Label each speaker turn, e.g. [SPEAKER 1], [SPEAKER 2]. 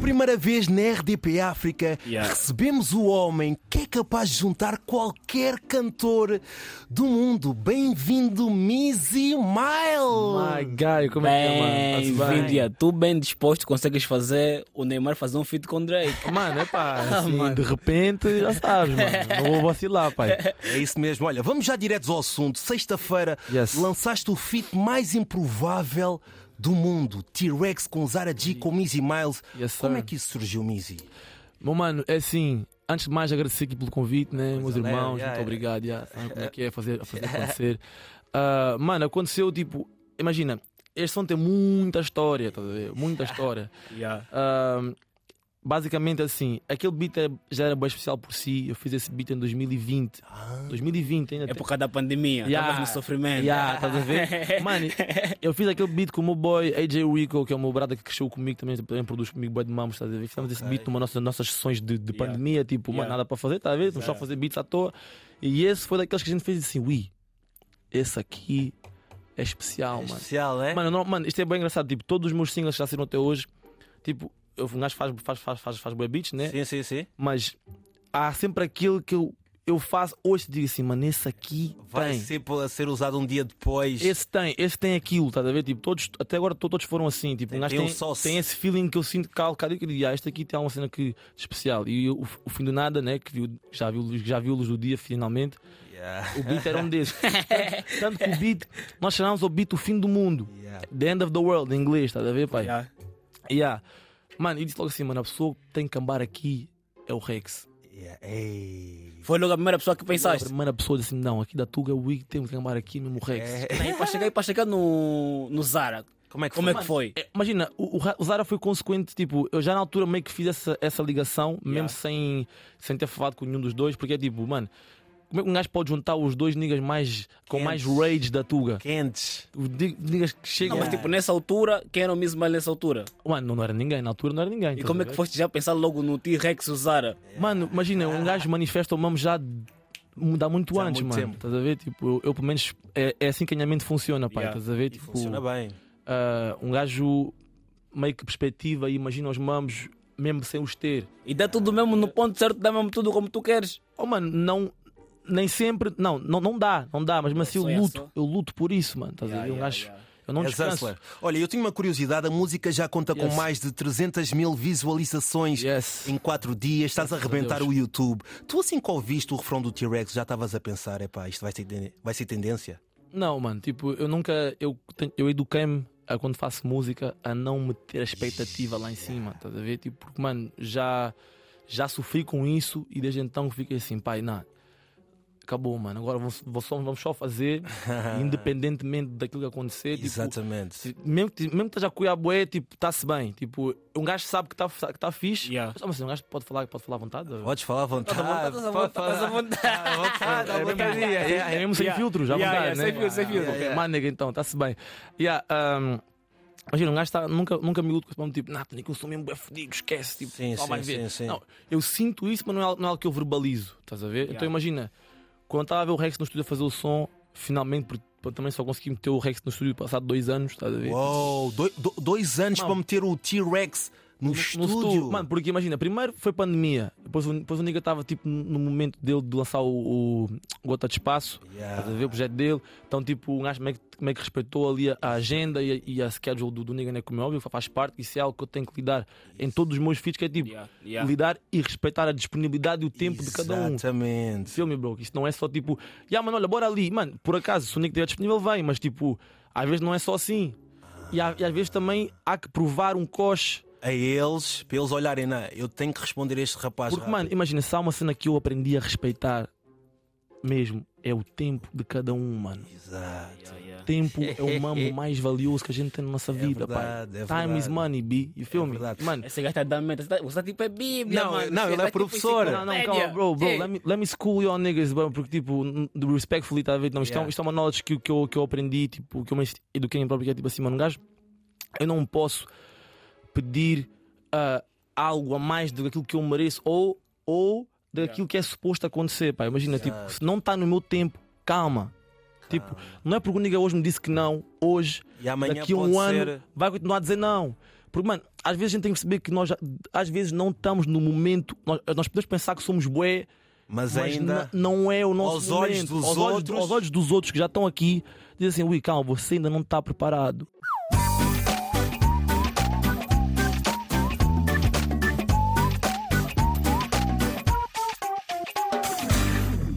[SPEAKER 1] primeira vez na RDP África,
[SPEAKER 2] Yeah.
[SPEAKER 1] recebemos o homem que é capaz de juntar qualquer cantor do mundo. Bem-vindo, Mizzy Mile!
[SPEAKER 3] My guy, como é que é, mano?
[SPEAKER 2] Bem-vindo,
[SPEAKER 3] bem?
[SPEAKER 2] yeah. tu bem disposto, consegues fazer o Neymar fazer um feat com Drake.
[SPEAKER 3] Mano, é pá, assim,
[SPEAKER 2] mano.
[SPEAKER 3] de repente já sabes, mano. Não vou vacilar, pai.
[SPEAKER 1] É isso mesmo. Olha, vamos já diretos ao assunto. Sexta-feira
[SPEAKER 3] Yes.
[SPEAKER 1] lançaste o feat mais improvável do mundo. T-Rex com Zara G com Mizzy Miles.
[SPEAKER 3] Yes,
[SPEAKER 1] Como é que isso surgiu, Mizzy?
[SPEAKER 3] Meu mano, é assim. Antes de mais, agradecer aqui pelo convite, né? Meus irmãos,
[SPEAKER 1] yeah,
[SPEAKER 3] muito
[SPEAKER 1] yeah.
[SPEAKER 3] obrigado. Yeah. Sabem como é que é fazer, fazer acontecer. Ah, mano, aconteceu tipo. Imagina, este som tem muita história, estás a ver? Muita história.
[SPEAKER 2] Yeah.
[SPEAKER 3] Ah, basicamente assim, aquele beat é- já era bem especial por si. Eu fiz esse beat em 2020. 2020 ainda. tem-
[SPEAKER 2] Época da pandemia,
[SPEAKER 3] Yeah.
[SPEAKER 2] estavas no sofrimento.
[SPEAKER 3] Yeah, estás a ver? Mano, eu fiz aquele beat com o meu boy AJ Rico, que é o meu brother que cresceu comigo também, também produz comigo boy de mamos, estás a ver? Fizemos esse beat numa nossas, nossas sessões de, de
[SPEAKER 2] Yeah.
[SPEAKER 3] pandemia, tipo, mano,
[SPEAKER 2] Yeah.
[SPEAKER 3] nada para fazer, estás a ver? Só fazer beats à toa. E esse foi daqueles que a gente fez assim, ui, esse aqui é especial, mano.
[SPEAKER 1] Especial, é?
[SPEAKER 3] Mano, não, mano, isto é bem engraçado, tipo, todos os meus singles que já saíram até hoje, tipo, eu, um gajo faz, faz, faz, faz, faz beats, né?
[SPEAKER 1] Sim, sim, sim.
[SPEAKER 3] Mas há sempre aquilo que eu, eu faço hoje, digo assim, mano, esse aqui
[SPEAKER 1] Vai
[SPEAKER 3] tem.
[SPEAKER 1] ser para ser usado um dia depois.
[SPEAKER 3] Esse tem, esse tem aquilo, estás a ver? Tipo, todos, até agora to- todos foram assim. Tipo, um gajo
[SPEAKER 1] tem
[SPEAKER 3] tem, tem esse feeling que eu sinto que cada que eu digo, ah, este aqui tem alguma cena que, especial. E o, o fim do nada, né? Que viu, já, viu, já viu luz do dia finalmente.
[SPEAKER 1] Yeah.
[SPEAKER 3] O beat era um desses. tanto, tanto que o beat, nós chamamos o beat o fim do mundo.
[SPEAKER 1] Yeah.
[SPEAKER 3] The end of the world, em inglês, estás a ver, pai?
[SPEAKER 2] Yeah.
[SPEAKER 3] Yeah. Mano, e disse logo assim, mano, a pessoa que tem que cambar aqui é o Rex.
[SPEAKER 1] Yeah. Ei.
[SPEAKER 2] Foi logo a primeira pessoa que
[SPEAKER 3] A
[SPEAKER 2] pensaste.
[SPEAKER 3] primeira pessoa disse assim, não, aqui da Tuga Week temos que cambar aqui mesmo o Rex.
[SPEAKER 1] É.
[SPEAKER 2] E para chegar, para chegar no, no Zara,
[SPEAKER 1] Como é que
[SPEAKER 2] como
[SPEAKER 1] foi?
[SPEAKER 2] é que foi?
[SPEAKER 3] É, Imagina, o, o Ra- o Zara foi consequente, tipo, eu já na altura meio que fiz essa, essa ligação, mesmo
[SPEAKER 2] Yeah.
[SPEAKER 3] sem, sem ter falado com nenhum dos dois, porque é tipo, mano, como é que um gajo pode juntar os dois niggas mais, com mais rage da Tuga?
[SPEAKER 1] Quentes.
[SPEAKER 3] Os niggas que chegam.
[SPEAKER 2] Não, mas tipo, nessa altura, quem era o mesmo nessa altura?
[SPEAKER 3] Mano, não, não era ninguém, na altura não era ninguém.
[SPEAKER 2] E como é que foste já pensar logo no T-Rex Zara?
[SPEAKER 3] Mano, imagina, um gajo manifesta o mamo já dá muito
[SPEAKER 1] há
[SPEAKER 3] antes,
[SPEAKER 1] muito
[SPEAKER 3] mano.
[SPEAKER 1] tempo.
[SPEAKER 3] Estás a ver? Tipo, eu, eu, pelo menos é, é assim que a minha mente funciona, pai.
[SPEAKER 2] Yeah.
[SPEAKER 3] Estás a ver?
[SPEAKER 1] E
[SPEAKER 3] Tipo,
[SPEAKER 1] funciona bem.
[SPEAKER 3] ah, um gajo meio que perspectiva e imagina os mamos mesmo sem os ter.
[SPEAKER 2] E dá tudo mesmo no ponto certo, dá mesmo tudo como tu queres.
[SPEAKER 3] Oh, mano, não. Nem sempre. Não, não, não dá, não dá, mas, mas assim, eu
[SPEAKER 2] é
[SPEAKER 3] luto. Eu luto por isso, mano. Estás a
[SPEAKER 2] Yeah,
[SPEAKER 3] ver? Um
[SPEAKER 2] yeah,
[SPEAKER 3] gajo.
[SPEAKER 2] yeah.
[SPEAKER 3] Eu não
[SPEAKER 1] És
[SPEAKER 3] descanso.
[SPEAKER 1] Olha, eu tenho uma curiosidade. A música já conta com
[SPEAKER 3] Yes.
[SPEAKER 1] mais de 300 mil visualizações
[SPEAKER 3] Yes.
[SPEAKER 1] em 4 dias. Estás a
[SPEAKER 3] Graças a
[SPEAKER 1] arrebentar o YouTube. Tu, assim que ouviste o refrão do T-Rex, já estavas a pensar: epá, isto vai ser, vai ser tendência?
[SPEAKER 3] Não, mano, tipo, eu nunca. Eu, eu eduquei-me a quando faço música a não meter a expectativa lá em cima, estás a ver? Tipo, porque, mano, já, já sofri com isso e desde então fiquei assim, pai, não. Acabou, mano. Agora vamos, vamos só- vamos só fazer, independentemente daquilo que acontecer. tipo,
[SPEAKER 1] Exatamente.
[SPEAKER 3] mesmo que mesmo que esteja a cuidar bué, tipo, está-se bem. Tipo, um gajo sabe que está que tá fixe.
[SPEAKER 2] Yeah.
[SPEAKER 3] Mas, assim, um gajo pode falar, pode falar à vontade.
[SPEAKER 1] Podes falar à vontade.
[SPEAKER 2] Estás à vontade,
[SPEAKER 1] Pode
[SPEAKER 2] estás à
[SPEAKER 1] falar.
[SPEAKER 2] vontade.
[SPEAKER 1] Pode
[SPEAKER 3] É mesmo, é, é mesmo sem
[SPEAKER 2] Yeah.
[SPEAKER 3] filtros, já
[SPEAKER 2] Yeah,
[SPEAKER 3] vontade,
[SPEAKER 2] yeah,
[SPEAKER 3] né?
[SPEAKER 2] sem filtro, sem
[SPEAKER 3] nega, então, está-se bem. Yeah, um, imagina, um gajo tá, nunca, nunca me luto com esse nome, tipo, Nathan, que eu sou mesmo bem fodido, esquece. Tipo,
[SPEAKER 1] Sim,
[SPEAKER 3] só
[SPEAKER 1] sim,
[SPEAKER 3] vai ver.
[SPEAKER 1] sim, sim.
[SPEAKER 3] Não, eu sinto isso, mas não é, não é algo que eu verbalizo, estás a ver? Então imagina, quando estava a ver o Rex no estúdio a fazer o som, finalmente, porque também só consegui meter o Rex no estúdio passado dois anos, estás a ver?
[SPEAKER 1] Uou, doi- do- dois anos para meter o T-Rex no,
[SPEAKER 3] no
[SPEAKER 1] estúdio.
[SPEAKER 3] Mano, porque imagina, primeiro foi pandemia, depois, o- depois o Nigga estava tipo no momento dele de lançar o, o Gota de Espaço,
[SPEAKER 1] Yeah.
[SPEAKER 3] estás a ver o projeto dele. Então, tipo, um gajo meio que, meio que respeitou ali a, a agenda e a, e a schedule do, do Nigga, né? Como é óbvio, faz parte. Isso é algo que eu tenho que lidar em todos os meus feats, que é tipo
[SPEAKER 2] Yeah, yeah.
[SPEAKER 3] lidar e respeitar a disponibilidade e o tempo de cada um.
[SPEAKER 1] Exatamente.
[SPEAKER 3] Filme, bro, isto não é só tipo, yeah, mano, olha, bora ali. Mano, por acaso, se o Nick estiver disponível, vem, mas tipo, às vezes não é só assim. E, e às vezes também há que provar um coche.
[SPEAKER 1] A eles, para eles olharem, não, eu tenho que responder a este rapaz.
[SPEAKER 3] Porque,
[SPEAKER 1] rápido.
[SPEAKER 3] mano, imagina, se há uma cena que eu aprendi a respeitar mesmo, é o tempo de cada um, mano.
[SPEAKER 1] Exato.
[SPEAKER 2] Yeah, yeah.
[SPEAKER 3] Tempo é o mamo mais valioso que a gente tem na nossa vida,
[SPEAKER 1] verdade,
[SPEAKER 3] pai.
[SPEAKER 1] é
[SPEAKER 3] Time is money, B. You feel
[SPEAKER 1] É
[SPEAKER 3] me?
[SPEAKER 1] verdade.
[SPEAKER 3] Mano,
[SPEAKER 2] Esse gajo está dando meta. Você tá- Você tá tipo é Bíblia,
[SPEAKER 1] Não,
[SPEAKER 2] mano.
[SPEAKER 1] não, ele
[SPEAKER 2] tá
[SPEAKER 1] é
[SPEAKER 2] tipo
[SPEAKER 1] professor.
[SPEAKER 3] Não, não, calma, bro, bro. Let me, let me school you on niggas, bro. Porque, tipo, respectfully, tá a ver? Não, isto, é,
[SPEAKER 1] Yeah.
[SPEAKER 3] isto é uma knowledge que, que, eu, que eu aprendi, tipo, que eu me eduquei em próprio, que é tipo assim, mano, um gajo, eu não posso pedir ah, algo a mais do que aquilo que eu mereço ou, ou daquilo que é suposto acontecer, pá. Imagina, tipo, se não está no meu tempo, calma. Tipo, não é porque o nigga hoje me disse que não, hoje, daqui a um ano,
[SPEAKER 1] ser.
[SPEAKER 3] vai continuar a dizer não. Porque, mano, às vezes a gente tem que perceber que nós, às vezes, não estamos no momento. Nós, nós podemos pensar que somos bué,
[SPEAKER 1] Mas,
[SPEAKER 3] mas
[SPEAKER 1] ainda.
[SPEAKER 3] não é o nosso
[SPEAKER 1] aos olhos
[SPEAKER 3] momento.
[SPEAKER 1] dos
[SPEAKER 3] aos, olhos,
[SPEAKER 1] outros-
[SPEAKER 3] aos olhos dos outros que já estão aqui, dizem assim: ui, calma, você ainda não está preparado.